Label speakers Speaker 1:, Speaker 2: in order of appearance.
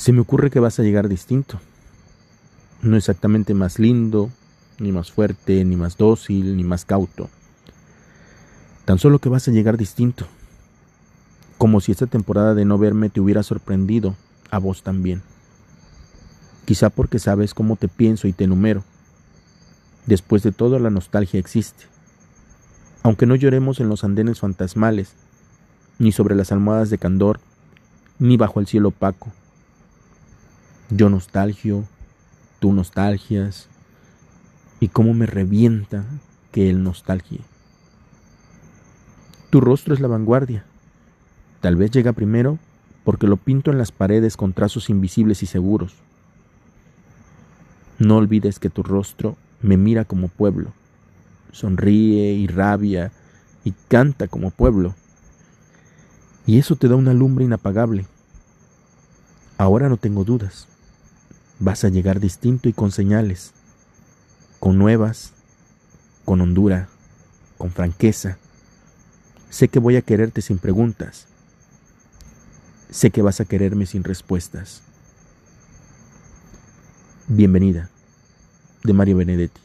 Speaker 1: Se me ocurre que vas a llegar distinto. No exactamente más lindo, ni más fuerte, ni más dócil, ni más cauto. Tan solo que vas a llegar distinto. Como si esta temporada de no verme te hubiera sorprendido a vos también. Quizá porque sabes cómo te pienso y te enumero. Después de todo, la nostalgia existe. Aunque no lloremos en los andenes fantasmales, ni sobre las almohadas de candor, ni bajo el cielo opaco, yo nostalgio, tú nostalgias, y cómo me revienta que él nostalgie. Tu rostro es la vanguardia. Tal vez llega primero porque lo pinto en las paredes con trazos invisibles y seguros. No olvides que tu rostro me mira como pueblo, sonríe y rabia y canta como pueblo. Y eso te da una lumbre inapagable. Ahora no tengo dudas. Vas a llegar distinto y con señales, con nuevas, con hondura, con franqueza. Sé que voy a quererte sin preguntas. Sé que vas a quererme sin respuestas. Bienvenida, de Mario Benedetti.